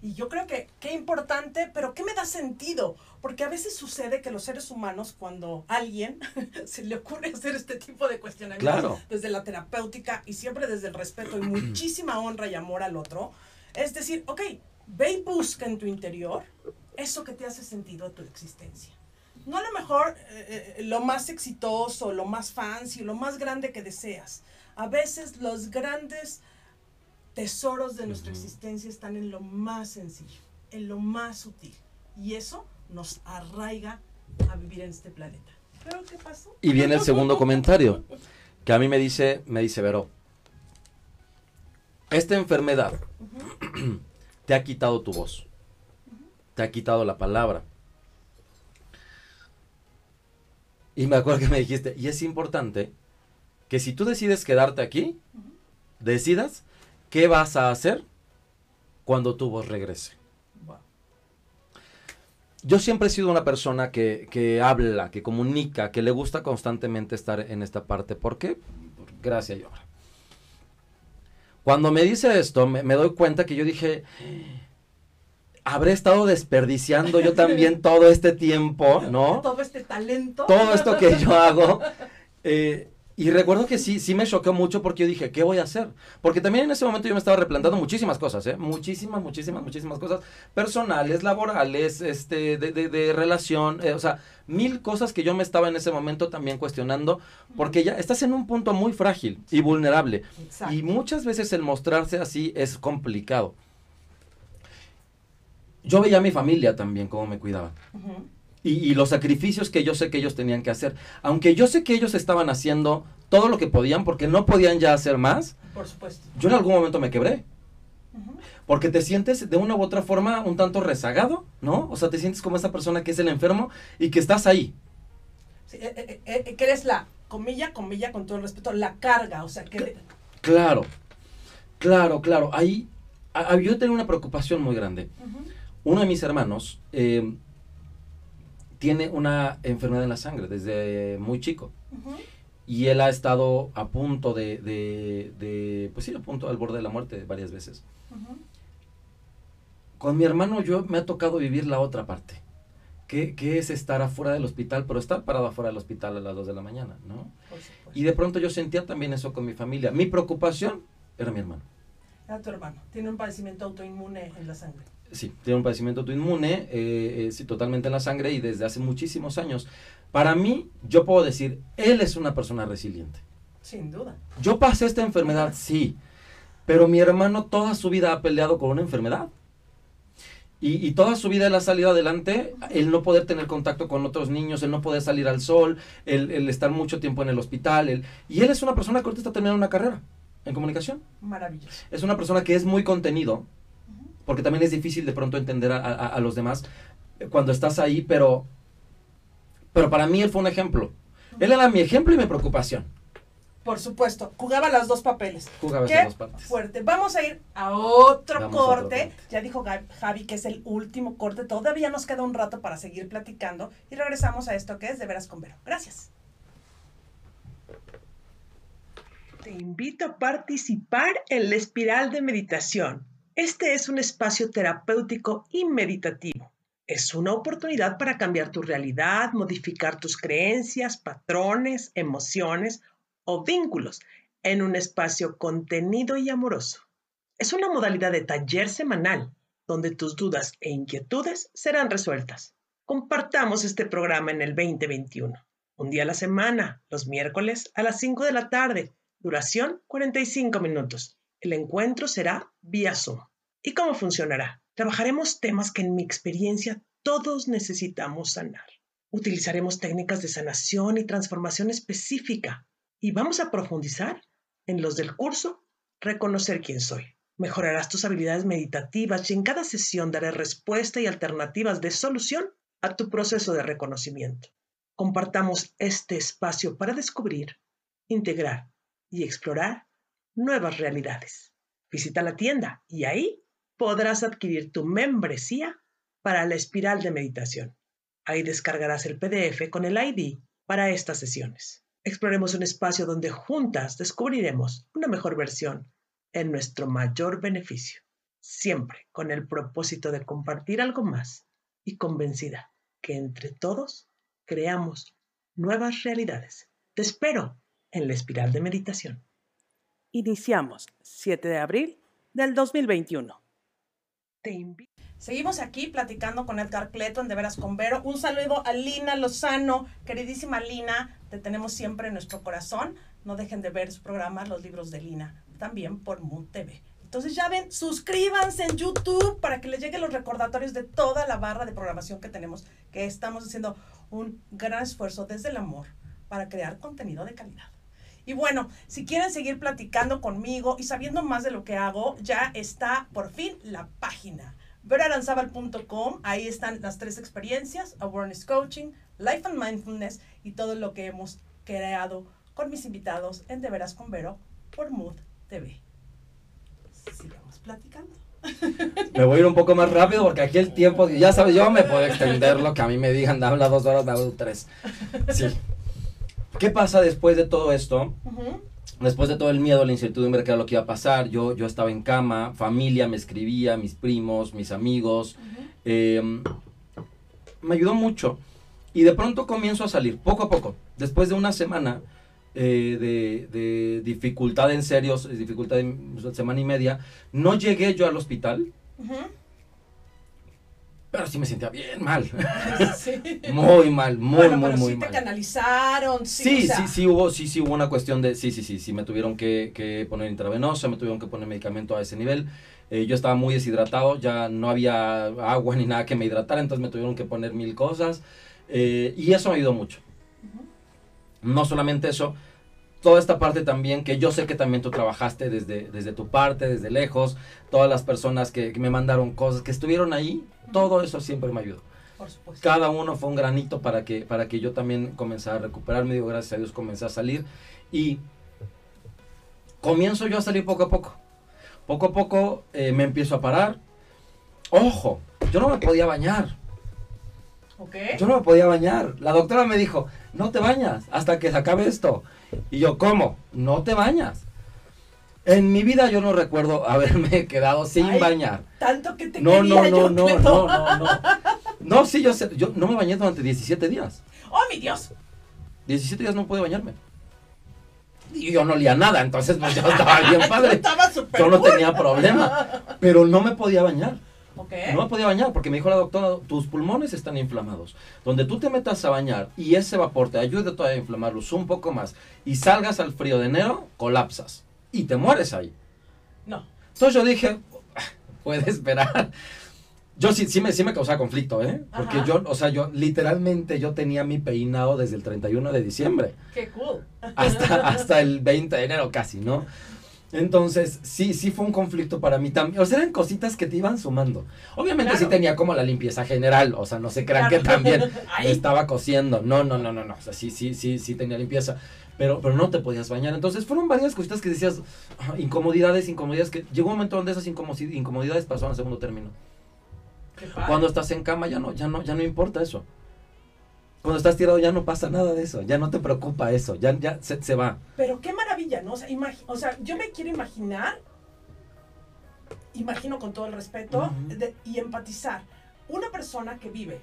Y yo creo que qué importante, pero ¿qué me da sentido? Porque a veces sucede que los seres humanos, cuando a alguien se le ocurre hacer este tipo de cuestionamientos Claro. desde la terapéutica y siempre desde el respeto y muchísima honra y amor al otro, es decir, ok, ve y busca en tu interior eso que te hace sentido a tu existencia. No a lo mejor eh, eh, lo más exitoso, lo más fancy, lo más grande que deseas. A veces los grandes tesoros de nuestra existencia están en lo más sencillo, en lo más sutil. Y eso nos arraiga a vivir en este planeta. ¿Pero qué pasó? Y viene el segundo comentario, que a mí me dice, me dice Vero, esta enfermedad te ha quitado tu voz, te ha quitado la palabra. Y me acuerdo que me dijiste, y es importante que si tú decides quedarte aquí, decidas qué vas a hacer cuando tu voz regrese. Yo siempre he sido una persona que, habla, que comunica, que le gusta constantemente estar en esta parte. ¿Por qué? Gracias, yo. Cuando me dice esto, me, doy cuenta que yo dije, habré estado desperdiciando yo también todo este tiempo, ¿no? Todo este talento. Todo esto que yo hago. Eh, y recuerdo que sí, sí me choqueó mucho porque yo dije, ¿qué voy a hacer? Porque también en ese momento yo me estaba replantando muchísimas cosas, ¿eh? Muchísimas, muchísimas, muchísimas cosas personales, laborales, este, de, de, de relación, eh, o sea, mil cosas que yo me estaba en ese momento también cuestionando, porque ya estás en un punto muy frágil y vulnerable. Y muchas veces el mostrarse así es complicado. Yo veía a mi familia también, cómo me cuidaban y, los sacrificios que yo sé que ellos tenían que hacer. Aunque yo sé que ellos estaban haciendo todo lo que podían porque no podían ya hacer más. Por supuesto. Yo en algún momento me quebré. Porque te sientes de una u otra forma un tanto rezagado, ¿no? O sea, te sientes como esa persona que es el enfermo y que estás ahí. Eh, eh, eh, que eres la, comilla, comilla, con todo el respeto, la carga, o sea, que... Claro, claro, claro. Ahí yo tenía una preocupación muy grande. Uno de mis hermanos tiene una enfermedad en la sangre desde muy chico. Y él ha estado a punto de, de, pues sí, a punto al borde de la muerte varias veces. Con mi hermano yo me ha tocado vivir la otra parte, que, que, es estar afuera del hospital, pero estar parado afuera del hospital a las 2 de la mañana, ¿no? Y de pronto yo sentía también eso con mi familia. Mi preocupación era mi hermano. Era tu hermano. Tiene un padecimiento autoinmune en la sangre. Sí, tiene un padecimiento autoinmune, eh, eh, sí, totalmente en la sangre y desde hace muchísimos años. Para mí, yo puedo decir, él es una persona resiliente. Sin duda. Yo pasé esta enfermedad, sí, pero mi hermano toda su vida ha peleado con una enfermedad. Y, toda su vida él ha salido adelante, el no poder tener contacto con otros niños, el no poder salir al sol, el, estar mucho tiempo en el hospital. y él es una persona que ahorita está terminando una carrera en comunicación. Maravilloso. Es una persona que es muy contenido, porque también es difícil de pronto entender a, los demás cuando estás ahí, pero, pero para mí él fue un ejemplo. Él era mi ejemplo y mi preocupación. Por supuesto, jugaba las dos papeles. Jugaba las dos partes. Fuerte. Vamos a ir a otro corte. ya dijo Javi que es el último corte. Todavía nos queda un rato para seguir platicando y regresamos a esto que es De Veras con Vero. Gracias. Te invito a participar en la espiral de meditación este es un espacio terapéutico y meditativo. Es una oportunidad para cambiar tu realidad, modificar tus creencias, patrones, emociones o vínculos en un espacio contenido y amoroso. Es una modalidad de taller semanal donde tus dudas e inquietudes serán resueltas. Compartamos este programa en el 2021. Un día a la semana, los miércoles a las 5 de la tarde. Duración 45 minutos. El encuentro será vía Zoom. ¿Y cómo funcionará? Trabajaremos temas que en mi experiencia todos necesitamos sanar. Utilizaremos técnicas de sanación y transformación específica y vamos a profundizar en los del curso Reconocer quién soy. Mejorarás tus habilidades meditativas y en cada sesión daré respuesta y alternativas de solución a tu proceso de reconocimiento. Compartamos este espacio para descubrir, integrar y explorar nuevas realidades. Visita la tienda y ahí podrás adquirir tu membresía para la espiral de meditación. Ahí descargarás el PDF con el ID para estas sesiones. Exploremos un espacio donde juntas descubriremos una mejor versión en nuestro mayor beneficio, siempre con el propósito de compartir algo más y convencida que entre todos creamos nuevas realidades. Te espero en la espiral de meditación. Iniciamos 7 de abril del 2021. Seguimos aquí platicando con Edgar Cleto en De Veras con Vero. Un saludo a Lina Lozano, queridísima Lina, te tenemos siempre en nuestro corazón. No dejen de ver su programa Los Libros de Lina, también por Mood TV. Entonces ya ven, suscríbanse en YouTube para que les lleguen los recordatorios de toda la barra de programación que tenemos, que estamos haciendo un gran esfuerzo desde el amor para crear contenido de calidad. Y bueno, si quieren seguir platicando conmigo y sabiendo más de lo que hago, ya está por fin la página veraranzabal.com, ahí están las tres experiencias, Awareness Coaching, Life and Mindfulness y todo lo que hemos creado con mis invitados en De Veras con Vero por Mood TV. Sigamos platicando. Me voy a ir un poco más rápido porque aquí el tiempo, ya sabes, yo me puedo extender lo que a mí me digan, habla dos horas, me hago tres. Sí. ¿Qué pasa después de todo esto? Después de todo el miedo, la incertidumbre, que era lo que iba a pasar, yo, yo estaba en cama, familia me escribía, mis primos, mis amigos. Em, me ayudó mucho. Y de pronto comienzo a salir, poco a poco. Después de una semana eh, de, de, dificultad en serios, dificultad de semana y media, no llegué yo al hospital. Pero sí me sentía bien mal. muy mal, muy, muy, pero muy sí mal. te canalizaron, sí. Sí, sí, sí hubo, sí, sí hubo una cuestión de, sí, sí, sí, sí, me tuvieron que, que poner intravenosa, me tuvieron que poner medicamento a ese nivel. Eh, yo estaba muy deshidratado, ya no había agua ni nada que me hidratara, entonces me tuvieron que poner mil cosas. Eh, y eso me ayudó mucho. No solamente eso, toda esta parte también, que yo sé que también tú trabajaste desde, desde tu parte, desde lejos, todas las personas que, que me mandaron cosas, que estuvieron ahí, todo eso siempre me ayudó. Por supuesto. Cada uno fue un granito para que, para que yo también comenzara a recuperarme, digo, gracias a Dios comencé a salir y comienzo yo a salir poco a poco. Poco a poco eh, me empiezo a parar. Ojo, yo no me podía bañar. Okay. Yo no me podía bañar. La doctora me dijo, no te bañas hasta que se acabe esto. Y yo, ¿cómo? No te bañas. En mi vida yo no recuerdo haberme quedado sin Ay, bañar. Tanto que te No, quería no, no, yo, no, no, no, no. No, sí, yo sé, yo no me bañé durante 17 días. ¡Oh, mi Dios! 17 días no pude bañarme. Y yo no olía nada, entonces pues yo estaba bien padre. Estaba Yo no cool. tenía problema. Pero no me podía bañar. No me podía bañar porque me dijo la doctora, tus pulmones están inflamados. Donde tú te metas a bañar y ese vapor te ayude todavía a inflamarlos un poco más y salgas al frío de enero, colapsas y te mueres ahí. No. Entonces yo dije, "Ah, puede esperar. Yo sí, sí, me, sí me causaba conflicto, ¿eh? Porque Ajá. yo, o sea, yo literalmente yo tenía mi peinado desde el 31 de diciembre Qué cool. hasta, hasta el 20 de enero casi, ¿no? Entonces, sí, sí fue un conflicto para mí también. O sea, eran cositas que te iban sumando. Obviamente sí tenía como la limpieza general, o sea, no se crean Claro. que también estaba cosiendo. No, no, no, no, no. O sea, sí, sí, sí, sí tenía limpieza. Pero, pero no te podías bañar. Entonces fueron varias cositas que decías, ah, incomodidades, incomodidades, que llegó un momento donde esas incomodidades pasaron a segundo término. Cuando estás en cama ya no, ya no, ya no importa eso. Cuando estás tirado ya no pasa nada de eso, ya no te preocupa eso, ya, ya se, se va. Pero qué maravilla, ¿no? O sea, o sea, yo me quiero imaginar, imagino con todo el respeto de- y empatizar, una persona que vive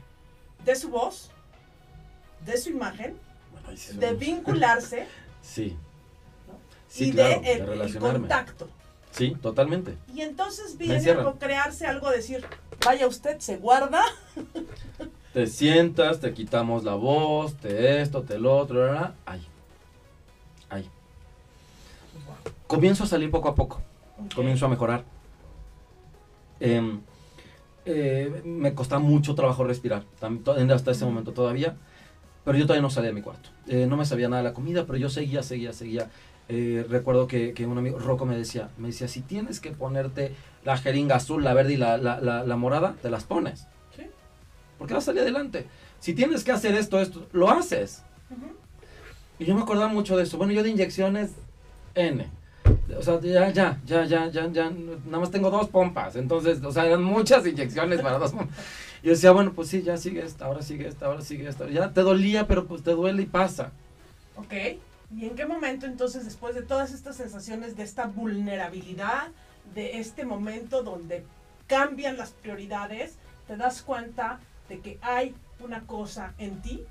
de su voz, de su imagen, de vincularse Sí. ¿no? Sí, y claro, de de el- el, relacionarme. contacto. Sí, totalmente. Y entonces viene a crearse algo, decir, vaya usted, se guarda. Te sientas, te quitamos la voz, te esto, te lo otro, ¿verdad? Ahí. Ahí. Comienzo a salir poco a poco. Comienzo a mejorar. Em, eh, me costaba mucho trabajo respirar, hasta ese momento todavía, pero yo todavía no salía de mi cuarto. Eh, no me sabía nada de la comida, pero yo seguía, seguía, seguía. Eh, recuerdo que, que un amigo, Rocco, me decía, me decía, si tienes que ponerte la jeringa azul, la verde y la, la, la- la morada, te las pones. Porque vas a salir adelante. Si tienes que hacer esto, esto, lo haces. Ujú. Y yo me acordaba mucho de eso. Bueno, yo de inyecciones, N. O sea, ya, ya, ya, ya, ya, ya, nada más tengo dos pompas. Entonces, o sea, eran muchas inyecciones para dos pompas. Y yo decía, bueno, pues sí, ya sigue esta, ahora sigue esta, ahora sigue esta. Ya te dolía, pero pues te duele y pasa. Ok. ¿Y en qué momento entonces, después de todas estas sensaciones, de esta vulnerabilidad, de este momento donde cambian las prioridades, te das cuenta de que hay una cosa en ti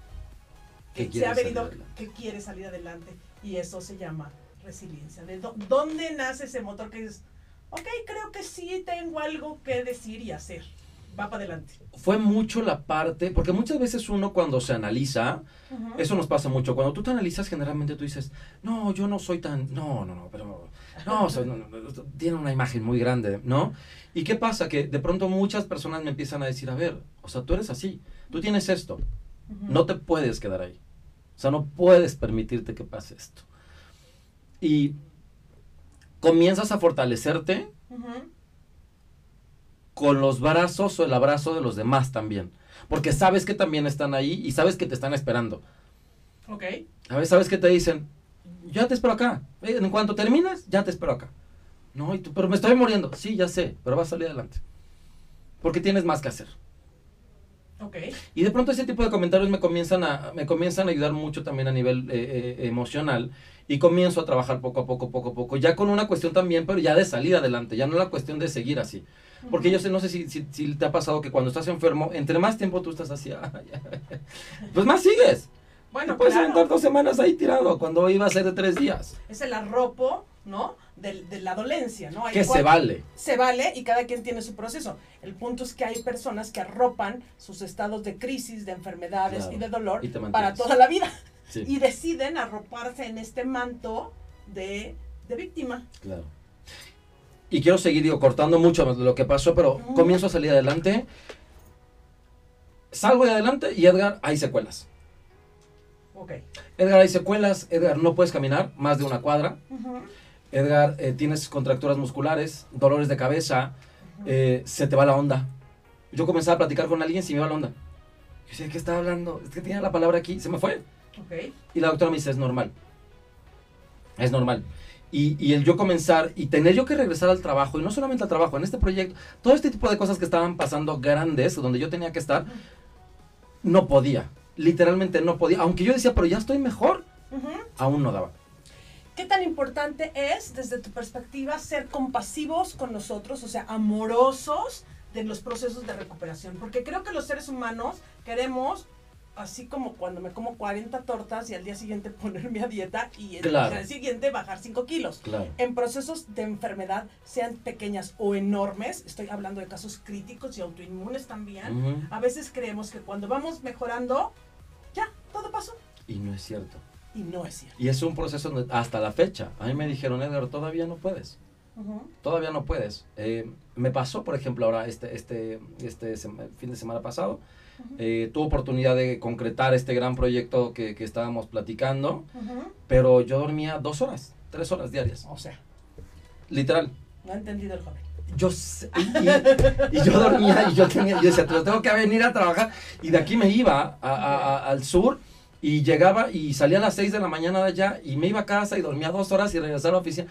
Que se ha venido, que quiere salir adelante y eso se llama resiliencia. ¿De dó- dónde nace ese motor que dices, ok, creo que sí tengo algo que decir y hacer? va para adelante. Fue mucho la parte, porque muchas veces uno cuando se analiza, eso nos pasa mucho, cuando tú te analizas generalmente tú dices, no, yo no soy tan, no, no, no, pero, no, soy, no, no, tiene una imagen muy grande, ¿no? ¿Y qué pasa? Que de pronto muchas personas me empiezan a decir, a ver, o sea, tú eres así, tú tienes esto, no te puedes quedar ahí, o sea, no puedes permitirte que pase esto. Y comienzas a fortalecerte con los brazos o el abrazo de los demás también. Porque sabes que también están ahí y sabes que te están esperando. Ok. A veces sabes que te dicen, ya te espero acá. En cuanto termines, ya te espero acá. No, y tú, pero me estoy muriendo. Sí, ya sé, pero vas a salir adelante. Porque tienes más que hacer. Ok. Y de pronto ese tipo de comentarios me comienzan a, me comienzan a ayudar mucho también a nivel eh, eh, emocional. Y comienzo a trabajar poco a poco, poco a poco. Ya con una cuestión también, pero ya de salir adelante. Ya no la cuestión de seguir así. Porque yo sé, no sé si, si, te ha pasado que cuando estás enfermo, entre más tiempo tú estás así, pues más sigues. Bueno, te puedes claro. dos semanas ahí tirado cuando iba a ser de tres días. Es el arropo, ¿no? De, de la dolencia, ¿no? Hay que se vale. Se vale y cada quien tiene su proceso. El punto es que hay personas que arropan sus estados de crisis, de enfermedades y de dolor para toda la vida. Y deciden arroparse en este manto de, de víctima. Claro y quiero seguir, digo, cortando mucho lo que pasó, pero comienzo a salir adelante. Salgo de adelante y Edgar, hay secuelas. Ok. Edgar, hay secuelas. Edgar, no puedes caminar más de una cuadra. Edgar, eh, tienes contracturas musculares, dolores de cabeza, eh, se te va la onda. Yo comenzaba a platicar con alguien y se me iba la onda. Yo decía, ¿qué estaba hablando? Es que tenía la palabra aquí, se me fue. Okay. Y la doctora me dice, es normal. Es normal. Y, el yo comenzar y tener yo que regresar al trabajo, y no solamente al trabajo, en este proyecto, todo este tipo de cosas que estaban pasando grandes, donde yo tenía que estar, no podía, literalmente no podía, aunque yo decía, pero ya estoy mejor, aún no daba. ¿Qué tan importante es, desde tu perspectiva, ser compasivos con nosotros, o sea, amorosos de los procesos de recuperación? Porque creo que los seres humanos queremos así como cuando me como 40 tortas y al día siguiente ponerme a dieta y el día siguiente bajar 5 kilos. En procesos de enfermedad, sean pequeñas o enormes, estoy hablando de casos críticos y autoinmunes también, a veces creemos que cuando vamos mejorando, ya, todo pasó. Y no es cierto. Y no es cierto. Y es un proceso hasta la fecha. A mí me dijeron, Edgar, todavía no puedes. Todavía no puedes. Eh, me pasó, por ejemplo, ahora este, este, este fin de semana pasado, eh, tuve oportunidad de concretar este gran proyecto que, que estábamos platicando, pero yo dormía dos horas, tres horas diarias. O sea. Literal. No ha entendido el joven. Yo y, yo dormía y yo, tenía, yo decía, tengo que venir a trabajar. Y de aquí me iba al sur y llegaba y salía a las 6 de la mañana de allá y me iba a casa y dormía dos horas y regresaba a la oficina.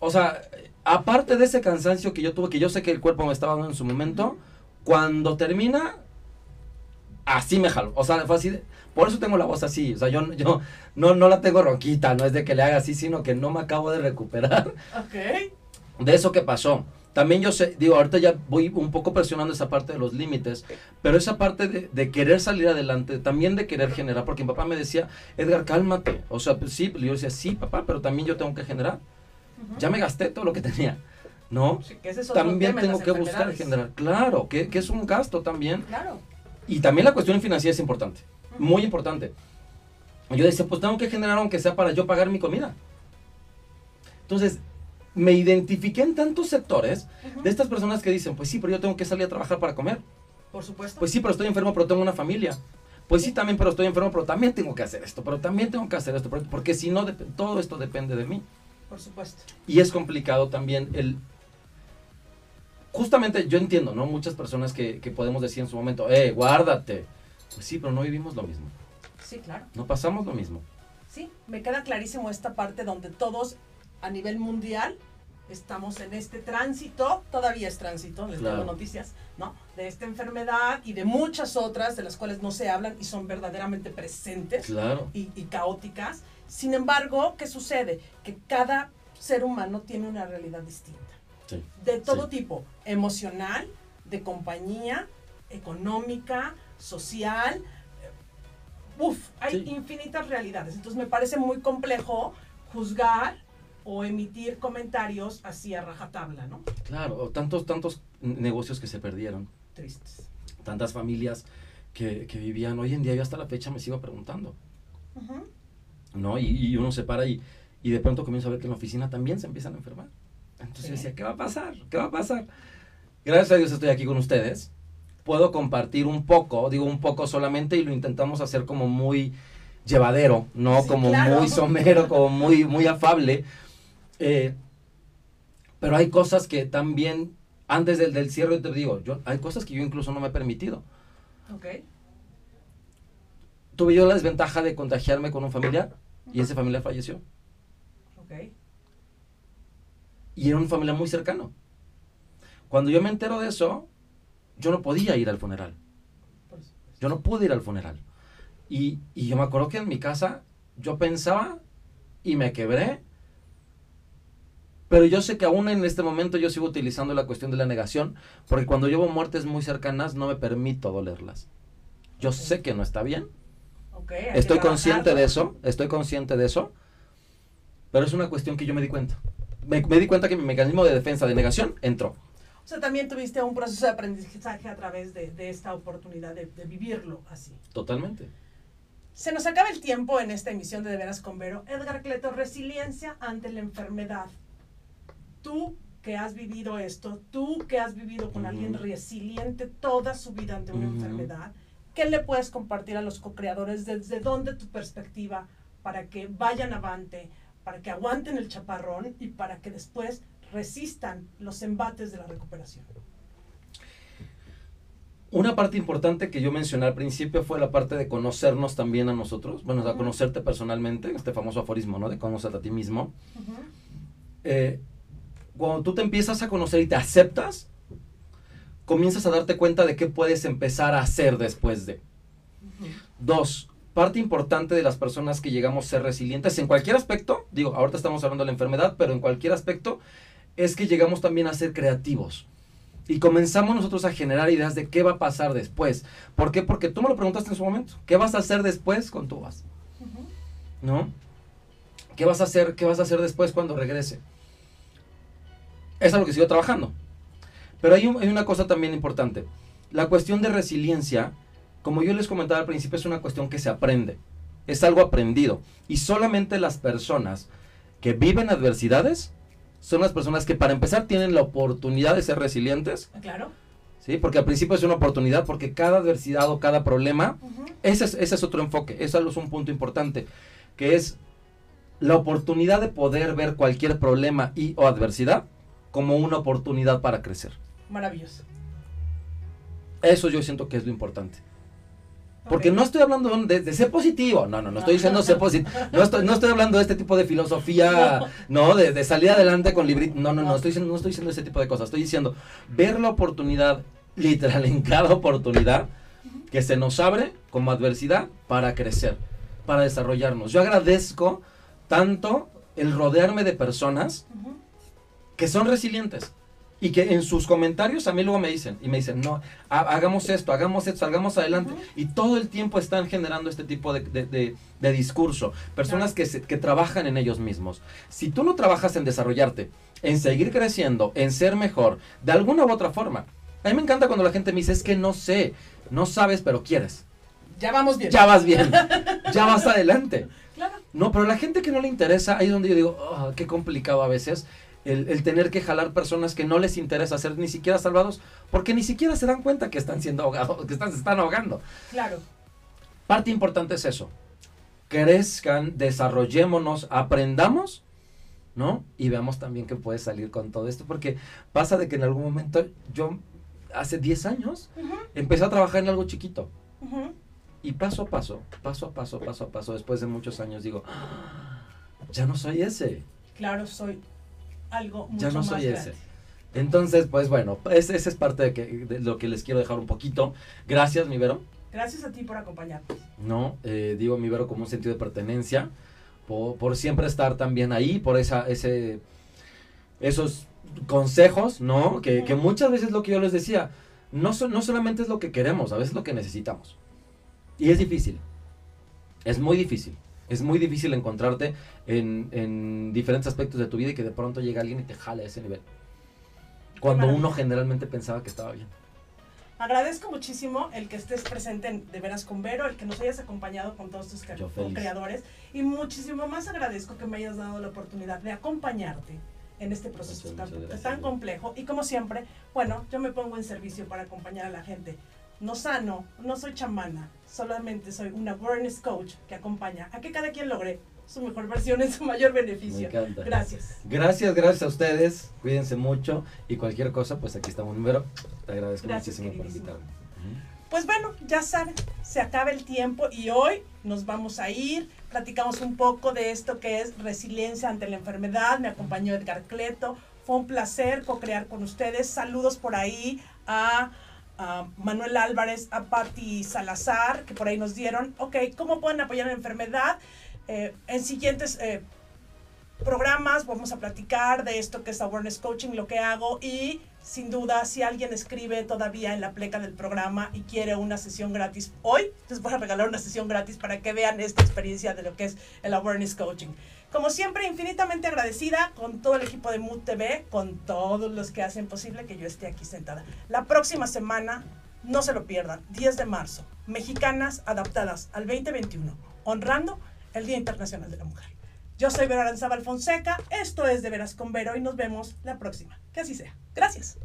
O sea, aparte de ese cansancio que yo tuve, que yo sé que el cuerpo me estaba dando en su momento, cuando termina, así me jalo. O sea, fue así. por eso tengo la voz así. O sea, yo, yo no, no la tengo ronquita, no es de que le haga así, sino que no me acabo de recuperar. Ok. De eso que pasó. También yo sé, digo, ahorita ya voy un poco presionando esa parte de los límites, pero esa parte de, querer salir adelante, también de querer generar, porque mi papá me decía, Edgar, cálmate. O sea, pues sí, yo decía, sí, papá, pero también yo tengo que generar. Ya me gasté todo lo que tenía. ¿No? también tengo que buscar generar. Claro, que, que es un gasto también. Claro. Y también la cuestión financiera es importante, muy importante. Yo decía, pues tengo que generar aunque sea para yo pagar mi comida. Entonces, me identifiqué en tantos sectores de estas personas que dicen, pues sí, pero yo tengo que salir a trabajar para comer. Por supuesto. Pues sí, pero estoy enfermo, pero tengo una familia. Pues sí, también, pero estoy enfermo, pero también tengo que hacer esto, pero también tengo que hacer esto, porque si no, todo esto depende de mí. Por supuesto. Y es complicado también el justamente yo entiendo, ¿no? Muchas personas que, que podemos decir en su momento, eh, guárdate. Pues sí, pero no vivimos lo mismo. Sí, claro. No pasamos lo mismo. Sí, me queda clarísimo esta parte donde todos a nivel mundial estamos en este tránsito, todavía es tránsito, les tengo noticias, ¿no? De esta enfermedad y de muchas otras de las cuales no se hablan y son verdaderamente presentes claro. y, y caóticas. Sin embargo, ¿qué sucede? Que cada ser humano tiene una realidad distinta de todo tipo, emocional, de compañía, económica, social. Uf, hay infinitas realidades. Entonces me parece muy complejo juzgar o emitir comentarios así a rajatabla, ¿no? Claro, tantos, tantos negocios que se perdieron. Tristes. Tantas familias que, que vivían, hoy en día yo hasta la fecha me sigo preguntando, Ujú. ¿no? Y, y uno se para y, y de pronto comienzo a ver que en la oficina también se empiezan a enfermar. Entonces Sí. yo decía, ¿qué va a pasar? ¿Qué va a pasar? Gracias a Dios estoy aquí con ustedes. Puedo compartir un poco, digo un poco solamente, y lo intentamos hacer como muy llevadero, ¿no? Sí, como claro. muy somero, como muy, muy afable. Eh, pero hay cosas que también, antes del, del cierre te digo, yo, hay cosas que yo incluso no me he permitido. Tuve yo la desventaja de contagiarme con un familiar y ese familiar falleció. Ok. Y era un familiar muy cercano. Cuando yo me entero de eso, yo no podía ir al funeral. Yo no pude ir al funeral. Y, y yo me acuerdo que en mi casa yo pensaba y me quebré. Pero yo sé que aún en este momento yo sigo utilizando la cuestión de la negación, porque cuando llevo muertes muy cercanas no me permito dolerlas. Yo sé que no está bien, estoy consciente de eso, estoy consciente de eso, pero es una cuestión que yo me di cuenta. Me, me di cuenta que mi mecanismo de defensa de negación entró. O sea, también tuviste un proceso de aprendizaje a través de, de esta oportunidad de, de vivirlo así. Totalmente. Se nos acaba el tiempo en esta emisión de De Veras con Vero. Edgar Cleto, resiliencia ante la enfermedad. Tú que has vivido esto, tú que has vivido con alguien resiliente toda su vida ante una enfermedad, ¿qué le puedes compartir a los co-creadores? ¿Desde dónde tu perspectiva para que vayan avante, para que aguanten el chaparrón y para que después resistan los embates de la recuperación? Una parte importante que yo mencioné al principio fue la parte de conocernos también a nosotros, bueno, a Ujú. conocerte personalmente, este famoso aforismo, ¿no? De conocerte a ti mismo. Eh, cuando tú te empiezas a conocer y te aceptas, comienzas a darte cuenta de qué puedes empezar a hacer después de. Dos, parte importante de las personas que llegamos a ser resilientes en cualquier aspecto, digo, ahorita estamos hablando de la enfermedad, pero en cualquier aspecto, es que llegamos también a ser creativos. Y comenzamos nosotros a generar ideas de qué va a pasar después. ¿Por qué? Porque tú me lo preguntaste en su momento. ¿Qué vas a hacer después con tu vas? Ujú. ¿No? ¿Qué vas a hacer? ¿Qué vas a hacer después cuando regrese? Es algo que sigo trabajando. Pero hay, un- hay una cosa también importante. La cuestión de resiliencia, como yo les comentaba al principio, es una cuestión que se aprende. Es algo aprendido. Y solamente las personas que viven adversidades son las personas que para empezar tienen la oportunidad de ser resilientes. Claro. ¿sí? Porque al principio es una oportunidad, porque cada adversidad o cada problema ese es, ese es otro enfoque, eso es un punto importante, que es la oportunidad de poder ver cualquier problema y o adversidad como una oportunidad para crecer. Maravilloso. Eso yo siento que es lo importante. Porque no estoy hablando de, de ser positivo, no, no, no estoy diciendo ser positivo, no estoy, no estoy hablando de este tipo de filosofía, no, de, de salir adelante con librito, no, no, no, estoy diciendo, no estoy diciendo ese tipo de cosas, estoy diciendo ver la oportunidad literal en cada oportunidad que se nos abre como adversidad para crecer, para desarrollarnos. Yo agradezco tanto el rodearme de personas. Que son resilientes y que en sus comentarios a mí luego me dicen y me dicen no ha- hagamos esto hagamos esto salgamos adelante y todo el tiempo están generando este tipo de, de- de- de discurso personas Claro. que, se- que trabajan en ellos mismos si tú no trabajas en desarrollarte en seguir creciendo en ser mejor de alguna u otra forma a mí me encanta cuando la gente me dice es que no sé no sabes pero quieres Ya vamos bien. ya vas bien ya vas adelante Claro. no, pero la gente que no le interesa, ahí es donde yo digo, "Ah, qué complicado a veces el, el tener que jalar personas que no les interesa ser ni siquiera salvados, porque ni siquiera se dan cuenta que están siendo ahogados, que están, se están ahogando. Claro. Parte importante es eso. Crezcan, desarrollémonos, aprendamos, ¿no? Y veamos también qué puede salir con todo esto, porque pasa de que en algún momento yo, hace 10 años, empecé a trabajar en algo chiquito. Y paso a paso, paso a paso, paso a paso, después de muchos años digo, "Ah, ya no soy ese. Claro, soy algo mucho Ya no más soy grande. ese. Entonces, pues bueno, ese, ese es parte de, que, de lo que les quiero dejar un poquito. Gracias, mi Vero. Gracias a ti por acompañarnos. No, Eh, digo mi Vero como un sentido de pertenencia, por, por siempre estar también ahí, por esa, ese, esos consejos, ¿no? Que, que muchas veces lo que yo les decía, no, so- no solamente es lo que queremos, a veces es lo que necesitamos. Y es difícil, es muy difícil. Es muy difícil encontrarte en, en diferentes aspectos de tu vida y que de pronto llega alguien y te jale a ese nivel. Cuando uno generalmente pensaba que estaba bien. Agradezco muchísimo el que estés presente en De Veras con Vero, el que nos hayas acompañado con todos tus creadores y muchísimo más agradezco que me hayas dado la oportunidad de acompañarte en este proceso tan, complejo y como siempre, bueno, yo me pongo en servicio para acompañar a la gente. No sano, no soy chamana, solamente soy una awareness coach que acompaña a que cada quien logre su mejor versión en su mayor beneficio. Me encanta. Gracias. Gracias, gracias a ustedes. Cuídense mucho y cualquier cosa, pues aquí estamos. Número, te agradezco muchísimo por invitarme. Pues bueno, ya saben, se acaba el tiempo y hoy nos vamos a ir. Platicamos un poco de esto que es resiliencia ante la enfermedad. Me acompañó Edgar Cleto. Fue un placer co-crear con ustedes. Saludos por ahí a, Manuel Álvarez, a Patti Salazar, que por ahí nos dieron. Ok, ¿cómo pueden apoyar la enfermedad? Eh, en siguientes eh, programas vamos a platicar de esto que es Awareness Coaching, lo que hago y sin duda si alguien escribe todavía en la pleca del programa y quiere una sesión gratis hoy, les voy a regalar una sesión gratis para que vean esta experiencia de lo que es el Awareness Coaching. Como siempre, infinitamente agradecida con todo el equipo de Mood TV, con todos los que hacen posible que yo esté aquí sentada. La próxima semana, no se lo pierdan, 10 de marzo, Mexicanas adaptadas al 2021, honrando el Día Internacional de la Mujer. Yo soy Vero Aranzabal Fonseca, esto es De Veras con Vero y nos vemos la próxima. Que así sea. Gracias.